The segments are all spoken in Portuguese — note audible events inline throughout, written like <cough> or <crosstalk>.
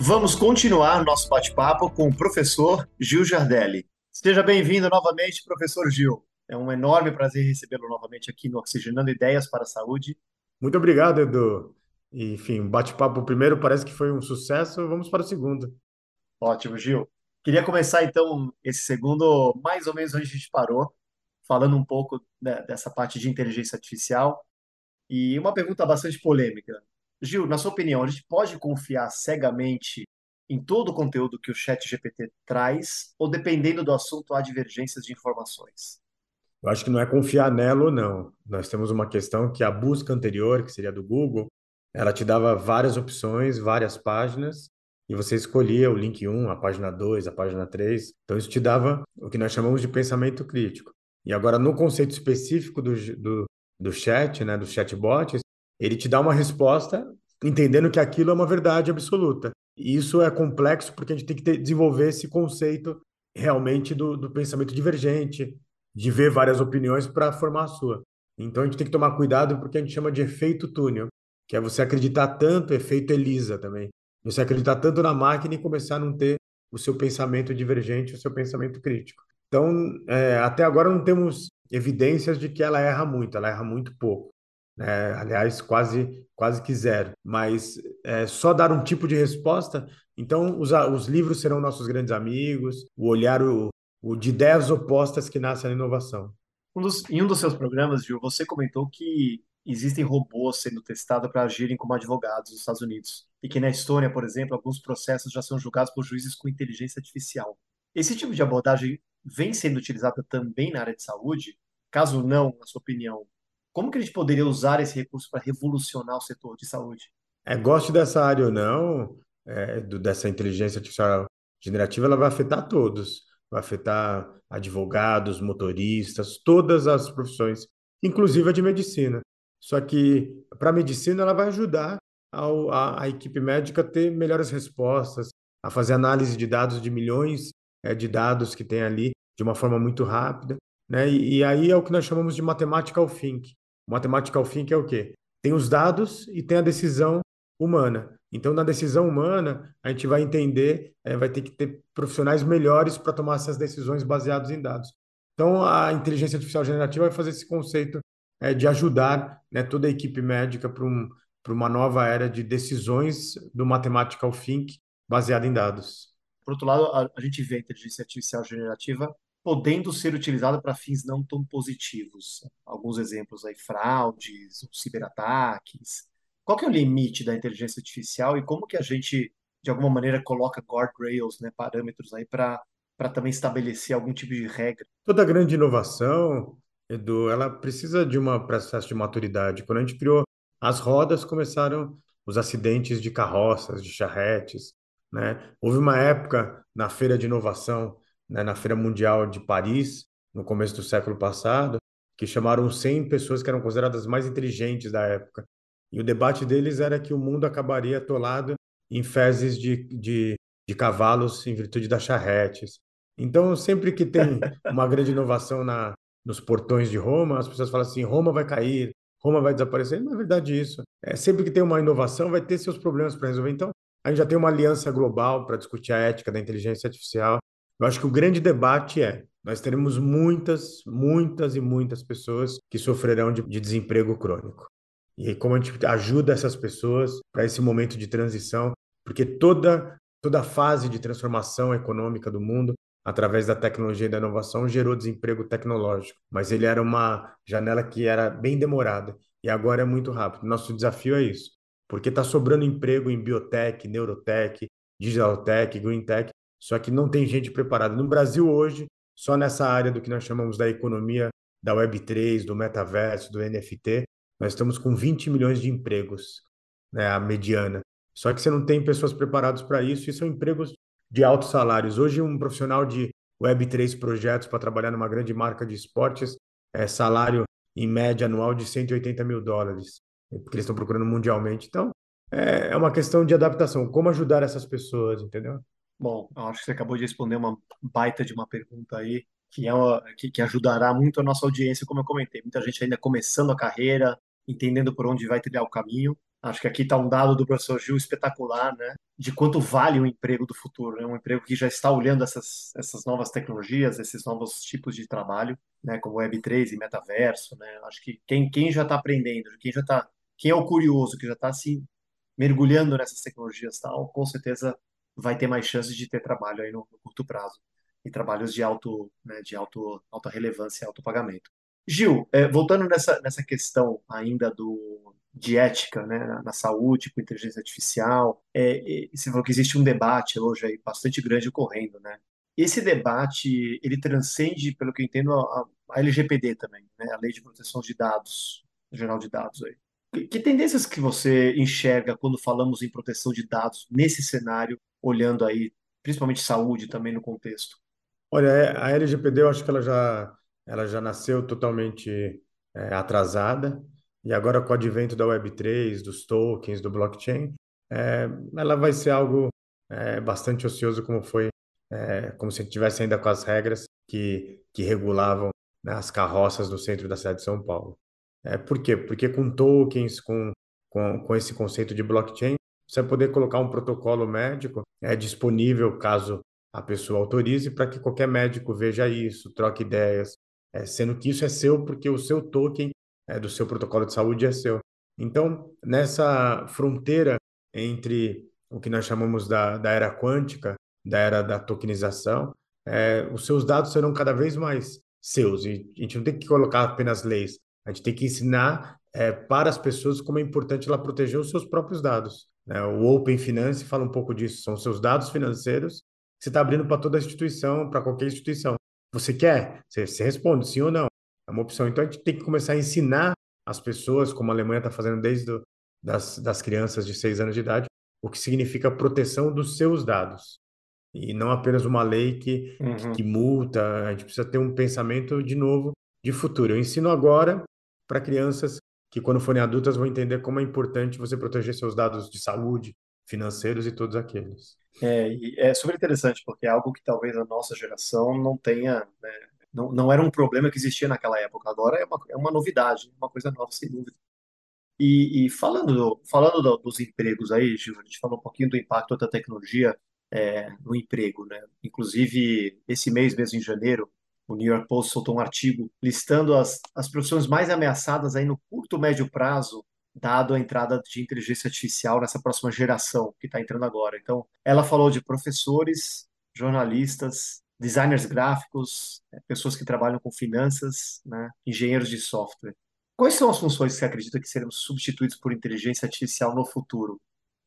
Vamos continuar nosso bate-papo com o professor Gil Jardelli. Seja bem-vindo novamente, professor Gil. É um enorme prazer recebê-lo novamente aqui no Oxigenando Ideias para a Saúde. Muito obrigado, Edu. Enfim, bate-papo primeiro parece que foi um sucesso, vamos para o segundo. Ótimo, Gil. Queria começar então esse segundo, mais ou menos onde a gente parou, falando um pouco né, dessa parte de inteligência artificial. E uma pergunta bastante polêmica. Gil, na sua opinião, a gente pode confiar cegamente em todo o conteúdo que o Chat GPT traz, ou dependendo do assunto, há divergências de informações? Eu acho que não é confiar nela ou não. Nós temos uma questão que a busca anterior, que seria do Google, ela te dava várias opções, várias páginas, e você escolhia o link 1, a página 2, a página 3. Então, isso te dava o que nós chamamos de pensamento crítico. E agora, no conceito específico do, do, do chat, né, dos chatbots, ele te dá uma resposta entendendo que aquilo é uma verdade absoluta. E isso é complexo porque a gente tem que ter, desenvolver esse conceito realmente do, do pensamento divergente, de ver várias opiniões para formar a sua. Então a gente tem que tomar cuidado porque a gente chama de efeito túnel, que é você acreditar tanto, efeito Elisa também. Você acreditar tanto na máquina e começar a não ter o seu pensamento divergente, o seu pensamento crítico. Então, é, até agora não temos evidências de que ela erra muito, ela erra muito pouco. Né? Aliás, quase, quase que zero. Mas é, só dar um tipo de resposta, então os, os livros serão nossos grandes amigos, o olhar o, o de ideias opostas que nasce na inovação. Um dos, em um dos seus programas, Gil, você comentou que existem robôs sendo testados para agirem como advogados nos Estados Unidos. E que na Estônia, por exemplo, alguns processos já são julgados por juízes com inteligência artificial. Esse tipo de abordagem vem sendo utilizada também na área de saúde? Caso não, na sua opinião, como que a gente poderia usar esse recurso para revolucionar o setor de saúde? É, dessa área ou não, é, do, dessa inteligência artificial generativa, ela vai afetar todos. Vai afetar advogados, motoristas, todas as profissões, inclusive a de medicina. Só que para a medicina ela vai ajudar ao, a, a, equipe médica a ter melhores respostas, a fazer análise de dados de milhões é, de dados que tem ali de uma forma muito rápida. Né? E, e, aí é o que nós chamamos de mathematical think. Mathematical think é o quê? Tem os dados e tem a decisão humana. Então, na decisão humana, a gente vai entender, é, vai ter que ter profissionais melhores para tomar essas decisões baseadas em dados. Então, a inteligência artificial generativa vai fazer esse conceito é, de ajudar né, toda a equipe médica para um, uma nova era de decisões do mathematical think baseada em dados. Por outro lado, a, a gente vê a inteligência artificial generativa podendo ser utilizada para fins não tão positivos. Alguns exemplos aí, fraudes, ciberataques. Qual que é o limite da inteligência artificial e como que a gente, de alguma maneira, coloca guardrails, né, parâmetros aí para para também estabelecer algum tipo de regra? Toda grande inovação, Edu, ela precisa de um processo de maturidade. Quando a gente criou as rodas, começaram os acidentes de carroças, de charretes, né? Houve uma época na feira de inovação, né, na feira mundial de Paris, no começo do século passado, que chamaram 100 pessoas que eram consideradas mais inteligentes da época. E o debate deles era que o mundo acabaria atolado em fezes de, de, de cavalos em virtude das charretes. Então, sempre que tem <laughs> uma grande inovação na, nos portões de Roma, as pessoas falam assim: Roma vai cair, Roma vai desaparecer. Não é verdade isso. É, sempre que tem uma inovação, vai ter seus problemas para resolver. Então, a gente já tem uma aliança global para discutir a ética da inteligência artificial. Eu acho que o grande debate é: nós teremos muitas, muitas e muitas pessoas que sofrerão de, de desemprego crônico. E como a gente ajuda essas pessoas para esse momento de transição, porque toda toda a fase de transformação econômica do mundo através da tecnologia e da inovação, gerou desemprego tecnológico. Mas ele era uma janela que era bem demorada e agora é muito rápido. Nosso desafio é isso, porque está sobrando emprego em biotech, neurotech, digital tech, green tech, só que não tem gente preparada. No Brasil hoje, só nessa área do que nós chamamos da economia da Web3, do metaverso, do NFT, nós estamos com 20 milhões de empregos, né, a mediana. Só que você não tem pessoas preparadas para isso, e são empregos de altos salários. Hoje, um profissional de Web3 projetos para trabalhar numa grande marca de esportes é salário em média anual de 180 mil dólares, porque eles estão procurando mundialmente. Então, é, é uma questão de adaptação. Como ajudar essas pessoas, entendeu? Bom, acho que você acabou de responder uma baita de uma pergunta aí, que, é uma, que, que ajudará muito a nossa audiência, como eu comentei. Muita gente ainda começando a carreira, entendendo por onde vai trilhar o caminho. Acho que aqui está um dado do professor Gil espetacular, né? De quanto vale o emprego do futuro, né? Um emprego que já está olhando essas, essas novas tecnologias, esses novos tipos de trabalho, né? Como Web3 e metaverso, né? Acho que quem, quem já está aprendendo, quem já está, quem é o curioso, que já está se mergulhando nessas tecnologias tal, com certeza vai ter mais chances de ter trabalho aí no, no curto prazo e trabalhos de alto, né, de alto, alta relevância, alto pagamento. Gil, é, voltando nessa, nessa questão ainda do, de ética né, na, na saúde com inteligência artificial, é, você falou que existe um debate hoje aí bastante grande ocorrendo, né? Esse debate, ele transcende, pelo que eu entendo, a, a LGPD também, né? A Lei de Proteção de Dados, Geral de Dados aí. Que, tendências que você enxerga quando falamos em proteção de dados nesse cenário, olhando aí, principalmente saúde também no contexto? Olha, é, a LGPD eu acho que ela já, ela já nasceu totalmente é, atrasada e agora com o advento da Web3, dos tokens, do blockchain, é, ela vai ser algo é, bastante ocioso como foi, é, como se tivesse ainda com as regras que, que regulavam né, as carroças no centro da cidade de São Paulo. É, por quê? Porque com tokens, com, com, com esse conceito de blockchain, você vai poder colocar um protocolo médico é, disponível caso a pessoa autorize para que qualquer médico veja isso, troque ideias, é, sendo que isso é seu porque o seu token é, do seu protocolo de saúde é seu. Então, nessa fronteira entre o que nós chamamos da, da era quântica, da era da tokenização, é, os seus dados serão cada vez mais seus. E a gente não tem que colocar apenas leis, a gente tem que ensinar é, para as pessoas como é importante ela proteger os seus próprios dados. Né? O Open Finance fala um pouco disso, são seus dados financeiros que você está abrindo para toda a instituição, para qualquer instituição. Você quer? Você, você responde sim ou não. É uma opção. Então a gente tem que começar a ensinar as pessoas, como a Alemanha está fazendo desde do, das, das crianças de seis anos de idade, o que significa proteção dos seus dados. E não apenas uma lei que, uhum. que, que multa. A gente precisa ter um pensamento, de novo, de futuro. Eu ensino agora para crianças que, quando forem adultas, vão entender como é importante você proteger seus dados de saúde, financeiros e todos aqueles. É, é super interessante, porque é algo que talvez a nossa geração não tenha, né, não, não era um problema que existia naquela época, agora é uma, é uma novidade, uma coisa nova, sem dúvida. E, e falando, falando do, dos empregos aí, Gil, a gente falou um pouquinho do impacto da tecnologia é, no emprego, né? Inclusive, esse mês mesmo, em janeiro, o New York Post soltou um artigo listando as, as profissões mais ameaçadas aí no curto médio prazo, dado a entrada de inteligência artificial nessa próxima geração que está entrando agora. Então, ela falou de professores, jornalistas, designers gráficos, é, pessoas que trabalham com finanças, né, engenheiros de software. Quais são as funções que você acredita que serão substituídas por inteligência artificial no futuro?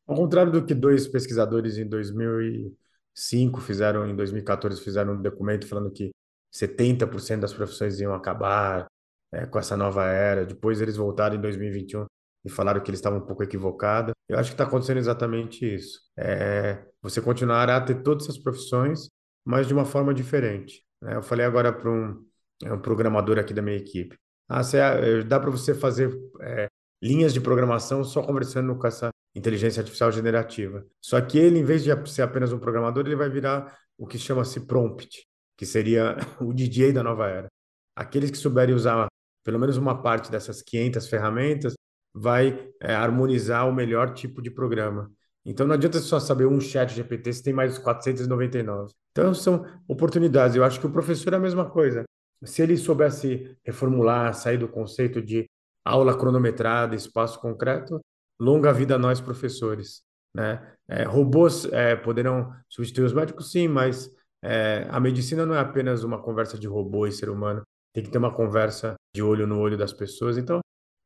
Ao contrário do que dois pesquisadores em 2005 fizeram, em 2014 fizeram um documento falando que 70% das profissões iam acabar é, com essa nova era. Depois eles voltaram em 2021 e falaram que eles estavam um pouco equivocados. Eu acho que está acontecendo exatamente isso. É, você continuará a ter todas essas profissões, mas de uma forma diferente. Né? Eu falei agora para um, é, um, programador aqui da minha equipe. Ah, é, dá para você fazer é, linhas de programação só conversando com essa inteligência artificial generativa. Só que ele, em vez de ser apenas um programador, ele vai virar o que chama-se prompt que seria <laughs> o DJ da nova era. Aqueles que souberem usar pelo menos uma parte dessas 500 ferramentas vai é, harmonizar o melhor tipo de programa. Então não adianta só saber um chat GPT se tem mais 499. Então são oportunidades. Eu acho que o professor é a mesma coisa. Se ele soubesse reformular, sair do conceito de aula cronometrada, espaço concreto, longa vida a nós professores. Né? É, robôs é, poderão substituir os médicos, sim, mas é, a medicina não é apenas uma conversa de robô e ser humano, tem que ter uma conversa de olho no olho das pessoas. Então,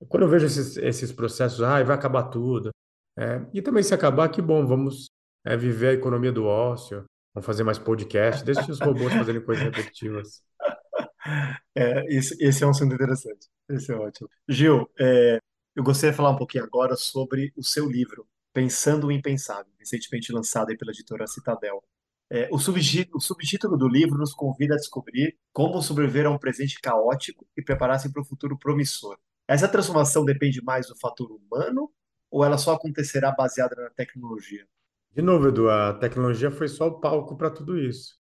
quando eu vejo esses, esses processos, ah, vai acabar tudo. É, e também se acabar, que bom, vamos é, viver a economia do ócio, vamos fazer mais podcast, deixe os robôs fazerem coisas repetitivas. <laughs> É, esse, esse, é um assunto interessante. Esse é ótimo. Gil, é, eu gostaria de falar um pouquinho agora sobre o seu livro, Pensando o Impensável, recentemente lançado pela editora Citadel. É, o, subtítulo, o subtítulo do livro nos convida a descobrir como sobreviver a um presente caótico e preparar-se para um futuro promissor. Essa transformação depende mais do fator humano ou ela só acontecerá baseada na tecnologia? De novo, Edu, a tecnologia foi só o palco para tudo isso.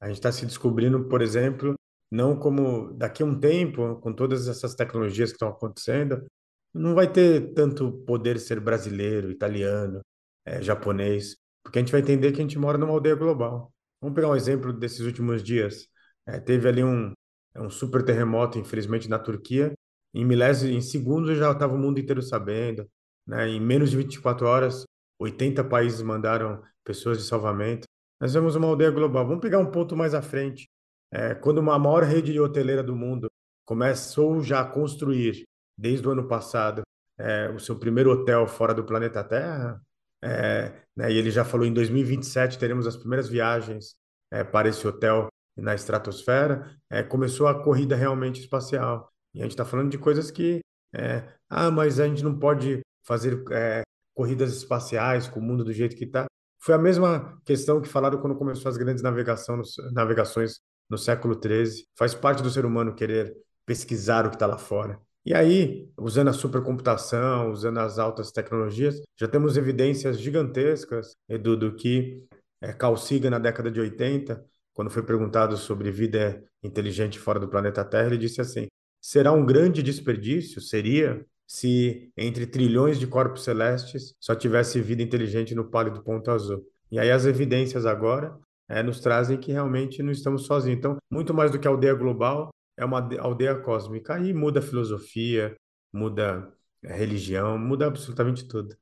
A gente está se descobrindo, por exemplo, não como daqui a um tempo, com todas essas tecnologias que estão acontecendo, não vai ter tanto poder ser brasileiro, italiano, é, japonês, porque a gente vai entender que a gente mora numa aldeia global. Vamos pegar um exemplo desses últimos dias. É, teve ali um, um super terremoto, infelizmente, na Turquia. Em milésimos, em segundos já estava o mundo inteiro sabendo. Né? Em menos de 24 horas, 80 países mandaram pessoas de salvamento. Nós vemos uma aldeia global. Vamos pegar um ponto mais à frente. É, quando uma maior rede hoteleira do mundo começou já a construir, desde o ano passado, é, o seu primeiro hotel fora do planeta Terra, é, né, e ele já falou em 2027 teremos as primeiras viagens é, para esse hotel na estratosfera, é, começou a corrida realmente espacial. E a gente está falando de coisas que, é, ah, mas a gente não pode fazer é, corridas espaciais com o mundo do jeito que está. Foi a mesma questão que falaram quando começou as grandes navegações no século XIII. Faz parte do ser humano querer pesquisar o que está lá fora. E aí, usando a supercomputação, usando as altas tecnologias, já temos evidências gigantescas, Edu, do que é, Carl Sagan, na década de 80, quando foi perguntado sobre vida inteligente fora do planeta Terra, ele disse assim: será um grande desperdício, seria, se entre trilhões de corpos celestes só tivesse vida inteligente no pálido ponto azul. E aí as evidências agora é, nos trazem que realmente não estamos sozinhos. Então, muito mais do que a aldeia global, é uma aldeia cósmica. Aí muda a filosofia, muda a religião, muda absolutamente tudo.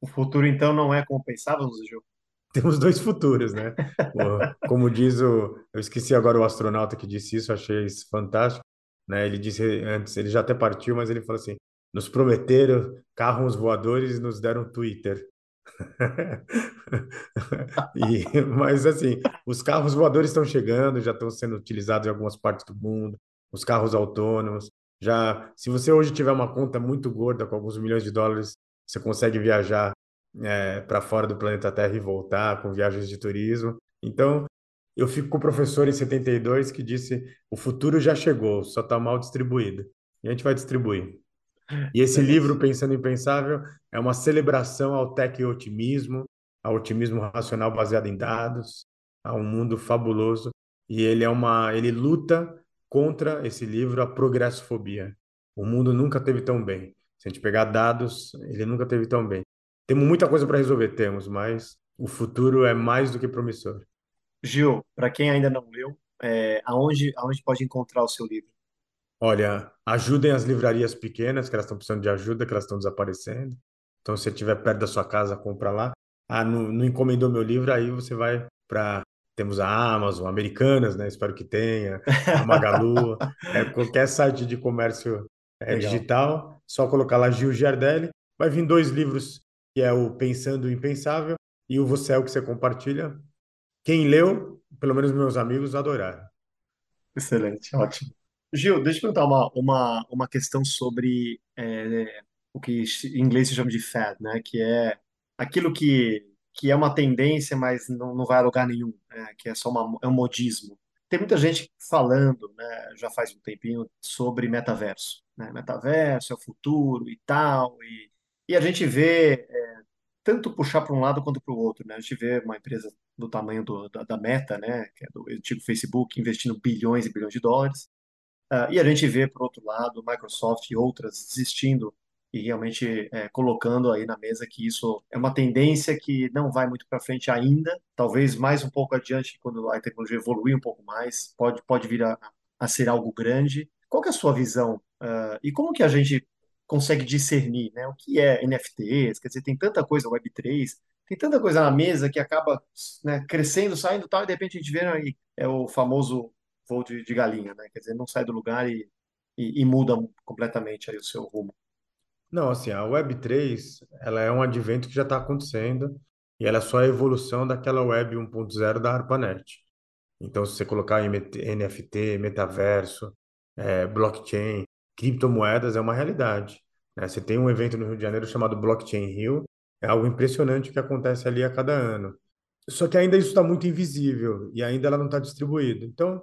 O futuro, então, não é como pensávamos, Gil? Temos dois futuros, né? Como diz o. Eu esqueci agora o astronauta que disse isso, achei isso fantástico. Né? Ele disse antes, ele já até partiu, mas ele falou assim: nos prometeram carros voadores e nos deram Twitter. <laughs> e, mas assim, os carros voadores estão chegando, já estão sendo utilizados em algumas partes do mundo, os carros autônomos. Já, se você hoje tiver uma conta muito gorda com alguns milhões de dólares, você consegue viajar é, para fora do planeta Terra e voltar com viagens de turismo. Então, eu fico com o professor em 72 que disse: o futuro já chegou, só está mal distribuído. E a gente vai distribuir. E esse é livro, Pensando Impensável, é uma celebração ao tech-otimismo, ao otimismo racional baseado em dados, a um mundo fabuloso. E ele é uma, ele luta contra esse livro, a progressofobia. O mundo nunca teve tão bem. Se a gente pegar dados, ele nunca teve tão bem. Temos muita coisa para resolver, temos, mas o futuro é mais do que promissor. Gil, para quem ainda não leu, é, aonde, aonde pode encontrar o seu livro? Olha, ajudem as livrarias pequenas, que elas estão precisando de ajuda, que elas estão desaparecendo. Então, se você estiver perto da sua casa, compra lá. Ah, não, não encomendou meu livro, aí você vai para temos a Amazon, Americanas, né? Espero que tenha, a Magalu, é, qualquer site de comércio é, digital, só colocar lá Gil Giardelli. Vai vir dois livros, que é o Pensando o Impensável e o Você é o que você compartilha. Quem leu, pelo menos meus amigos, adoraram. Excelente, ótimo. Gil, deixa eu perguntar uma, uma, uma questão sobre é, o que em inglês se chama de fad, né? Que é aquilo que, que é uma tendência, mas não, não vai a lugar nenhum, né? Que é só uma, é um modismo. Tem muita gente falando, né, já faz um tempinho, sobre metaverso. Né? Metaverso é o futuro e tal. E, e a gente vê é, tanto puxar para um lado quanto para o outro. Né? A gente vê uma empresa do tamanho do, da, da Meta, né, que é do antigo Facebook, investindo bilhões e bilhões de dólares. Uh, e a gente vê, por outro lado, Microsoft e outras desistindo e realmente é, colocando aí na mesa que isso é uma tendência que não vai muito para frente ainda, talvez mais um pouco adiante, quando a tecnologia evoluir um pouco mais, pode, pode vir a, a ser algo grande. Qual é a sua visão? Uh, e como que a gente consegue discernir né, o que é NFTs? Quer dizer, tem tanta coisa, Web3, tem tanta coisa na mesa que acaba né, crescendo, saindo tal, e de repente a gente vê aí é o famoso voo de, de galinha, né? Quer dizer, não sai do lugar e, e, e muda completamente aí o seu rumo. Não, assim, a Web3, ela é um advento que já está acontecendo e ela é só a evolução daquela Web 1.0 da ARPANET. Então, se você colocar NFT, metaverso, é, blockchain, criptomoedas, é uma realidade. Né? Você tem um evento no Rio de Janeiro chamado Blockchain Rio, é algo impressionante que acontece ali a cada ano. Só que ainda isso está muito invisível e ainda ela não está distribuída. Então,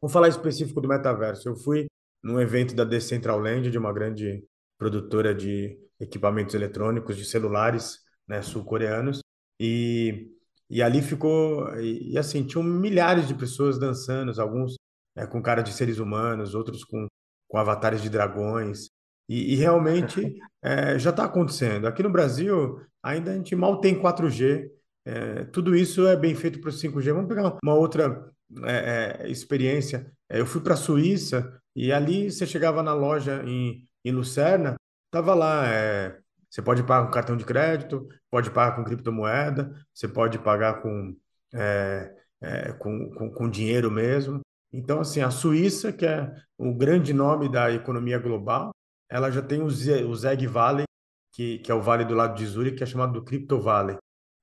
vou falar específico do metaverso. Eu fui num evento da Decentraland, de uma grande produtora de equipamentos eletrônicos, de celulares, né, sul-coreanos, e, e ali ficou, e, e, assim, tinham milhares de pessoas dançando, alguns é, com cara de seres humanos, outros com, com avatares de dragões, e, e realmente <laughs> é, já está acontecendo. Aqui no Brasil, ainda a gente mal tem 4G, é, tudo isso é bem feito para o 5G. Vamos pegar uma outra é, é, experiência. É, eu fui para a Suíça e ali você chegava na loja em, em Lucerna, tava lá. É, você pode pagar com cartão de crédito, pode pagar com criptomoeda, você pode pagar com, é, é, com, com, com dinheiro mesmo. Então, assim, a Suíça, que é o grande nome da economia global, ela já tem o, Zeg Valley, que, que é o vale do lado de Zurich, que é chamado do Crypto Valley.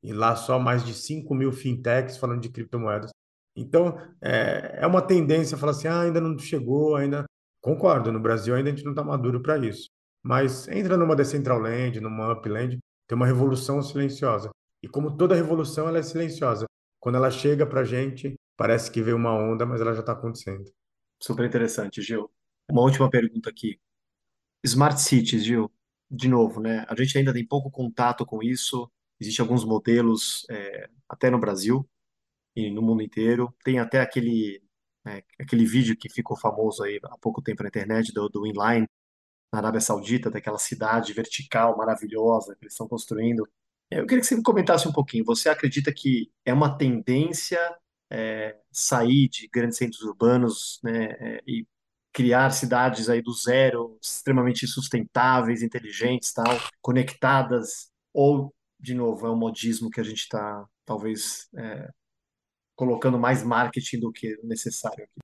E lá só mais de 5 mil fintechs falando de criptomoedas. Então, é, é uma tendência falar assim, ah, ainda não chegou, ainda... Concordo, no Brasil ainda a gente não está maduro para isso. Mas entra numa Decentraland, numa Upland, tem uma revolução silenciosa. E como toda revolução, ela é silenciosa. Quando ela chega para a gente, parece que veio uma onda, mas ela já está acontecendo. Super interessante, Gil. Uma última pergunta aqui. Smart Cities, Gil, de novo, né? A gente ainda tem pouco contato com isso. Existem alguns modelos, é, até no Brasil, e no mundo inteiro. Tem até aquele, né, aquele vídeo que ficou famoso aí há pouco tempo na internet do, do Inline, na Arábia Saudita, daquela cidade vertical maravilhosa que eles estão construindo. Eu queria que você me comentasse um pouquinho. Você acredita que é uma tendência é, sair de grandes centros urbanos né, é, e criar cidades aí do zero, extremamente sustentáveis, inteligentes, tal, conectadas? Ou, de novo, é um modismo que a gente está, talvez, é, colocando mais marketing do que necessário aqui.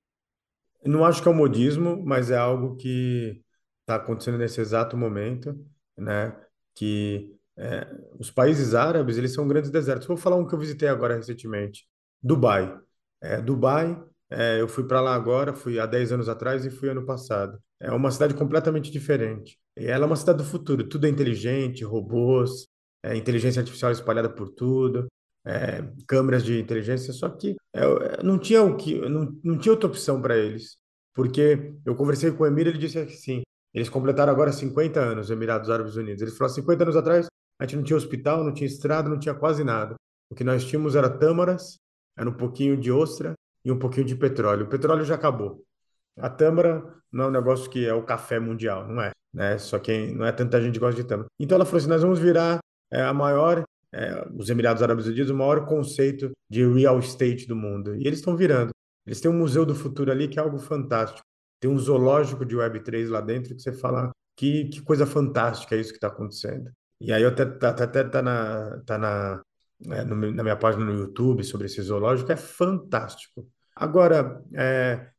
Não acho que é um modismo, mas é algo que está acontecendo nesse exato momento, né? Que é, os países árabes eles são grandes desertos. Vou falar um que eu visitei agora recentemente, Dubai. É, Dubai, é, eu fui para lá agora, fui há 10 anos atrás e fui ano passado. É uma cidade completamente diferente. E ela é uma cidade do futuro. Tudo é inteligente, robôs, é, inteligência artificial espalhada por tudo é, câmeras de inteligência, só que é, não tinha o que, não, não tinha outra opção para eles, porque eu conversei com o Emir, ele disse que sim, eles completaram agora 50 anos, Emirados Árabes Unidos. Eles falaram 50 anos atrás, a gente não tinha hospital, não tinha estrada, não tinha quase nada. O que nós tínhamos era tâmaras, era um pouquinho de ostra e um pouquinho de petróleo. O petróleo já acabou. A tâmara não é um negócio que é o café mundial, não é, né? Só que não é tanta gente que gosta de tâmara. Então ela falou assim: nós vamos virar é, a maior é, os Emirados Árabes Unidos, o maior conceito de real estate do mundo. E eles estão virando. Eles têm um museu do futuro ali que é algo fantástico. Tem um zoológico de Web3 lá dentro que você fala que, que coisa fantástica é isso que está acontecendo. E aí até tá, tá, até tá na tá na é, na minha página no YouTube sobre esse zoológico é fantástico. Agora, é,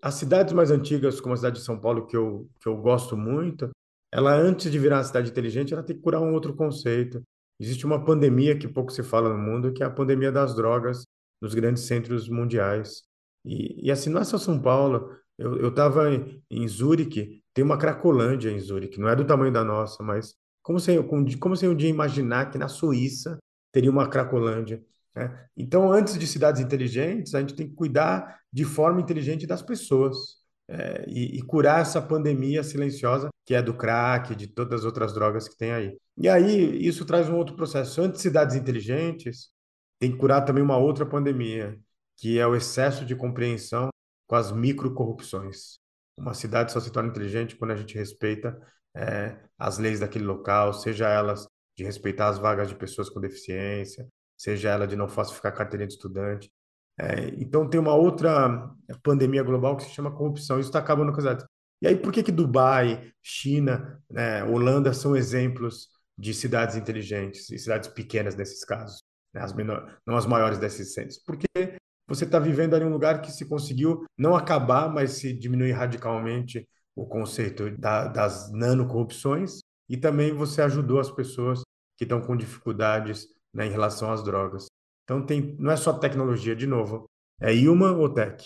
as cidades mais antigas, como a cidade de São Paulo, que eu, que eu gosto muito, ela antes de virar uma cidade inteligente, ela tem que curar um outro conceito. Existe uma pandemia que pouco se fala no mundo, que é a pandemia das drogas nos grandes centros mundiais. E, e assim, não é só São Paulo. Eu estava em, em Zurique, tem uma Cracolândia em Zurique, não é do tamanho da nossa, mas como se, como, um dia imaginar que na Suíça teria uma Cracolândia? Né? Então, antes de cidades inteligentes, a gente tem que cuidar de forma inteligente das pessoas é, e, e, curar essa pandemia silenciosa que é do crack, de todas as outras drogas que tem aí. E aí isso traz um outro processo. Antes de cidades inteligentes, tem que curar também uma outra pandemia, que é o excesso de compreensão com as microcorrupções. Uma cidade só se torna inteligente quando a gente respeita é, as leis daquele local, seja elas de respeitar as vagas de pessoas com deficiência, seja ela de não falsificar carteirinha de estudante, é, então tem uma outra pandemia global que se chama corrupção. Isso está acabando com as. E aí por que que Dubai, China, né, Holanda são exemplos de cidades inteligentes e cidades pequenas nesses casos, né, as menor, não as maiores desses centros? Porque você está vivendo ali um lugar que se conseguiu não acabar, mas se diminuir radicalmente o conceito da, das nanocorrupções e também você ajudou as pessoas que estão com dificuldades né, em relação às drogas. Então tem, não é só tecnologia, de novo, é human ou tech?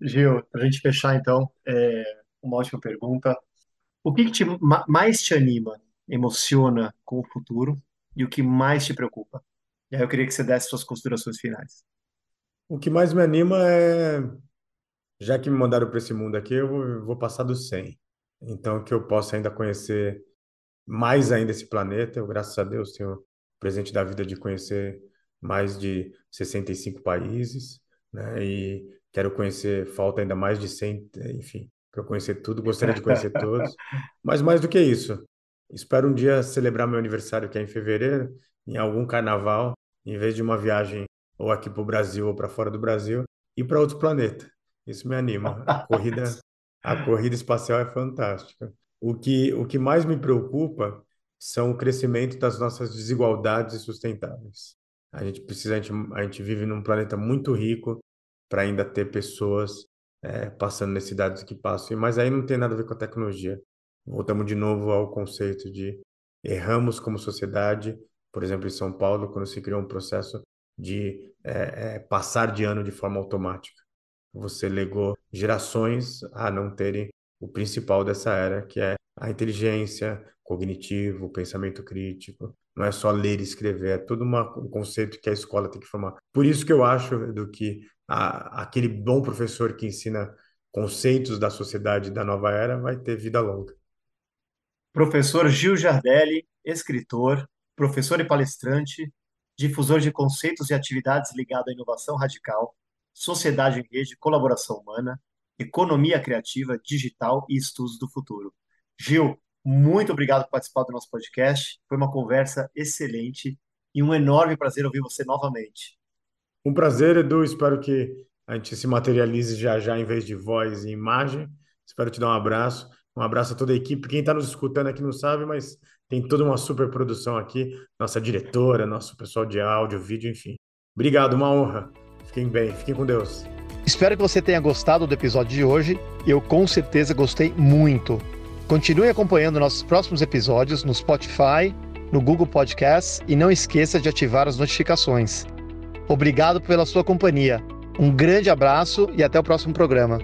Gil, para a gente fechar então, é uma ótima pergunta. O que, que te, mais te anima, emociona com o futuro e o que mais te preocupa? E aí eu queria que você desse suas considerações finais. O que mais me anima é, já que me mandaram para esse mundo aqui, eu vou, vou passar dos 100. Então, que eu possa ainda conhecer mais ainda esse planeta. Eu, graças a Deus, tenho o presente da vida de conhecer mais de 65 países, né? E quero conhecer, falta ainda mais de 100, enfim, para conhecer tudo, gostaria de conhecer <laughs> todos. Mas mais do que isso, espero um dia celebrar meu aniversário, que é em fevereiro, em algum carnaval, em vez de uma viagem ou aqui para o Brasil ou para fora do Brasil, ir para outro planeta. Isso me anima. A corrida, a corrida espacial é fantástica. O que, o que mais me preocupa são o crescimento das nossas desigualdades sustentáveis. A gente precisa, a gente, a gente vive num planeta muito rico para ainda ter pessoas é, passando necessidades que passam, mas aí não tem nada a ver com a tecnologia. Voltamos de novo ao conceito de erramos como sociedade, por exemplo, em São Paulo, quando se criou um processo de é, é, passar de ano de forma automática. Você legou gerações a não terem o principal dessa era, que é a inteligência cognitivo, pensamento crítico. Não é só ler e escrever, é todo uma, um conceito que a escola tem que formar. Por isso que eu acho do que a, aquele bom professor que ensina conceitos da sociedade da nova era vai ter vida longa. Professor Gil Jardelli, escritor, professor e palestrante, difusor de conceitos e atividades ligados à inovação radical, sociedade em rede, colaboração humana, economia criativa, digital e estudos do futuro. Gil, muito obrigado por participar do nosso podcast. Foi uma conversa excelente e um enorme prazer ouvir você novamente. Um prazer, Edu. Espero que a gente se materialize já já em vez de voz e imagem. Espero te dar um abraço. Um abraço a toda a equipe. Quem está nos escutando aqui não sabe, mas tem toda uma super produção aqui. Nossa diretora, nosso pessoal de áudio, vídeo, enfim. Obrigado, uma honra. Fiquem bem, fiquem com Deus. Espero que você tenha gostado do episódio de hoje. Eu com certeza gostei muito. Continue acompanhando nossos próximos episódios no Spotify, no Google Podcasts e não esqueça de ativar as notificações. Obrigado pela sua companhia. Um grande abraço e até o próximo programa.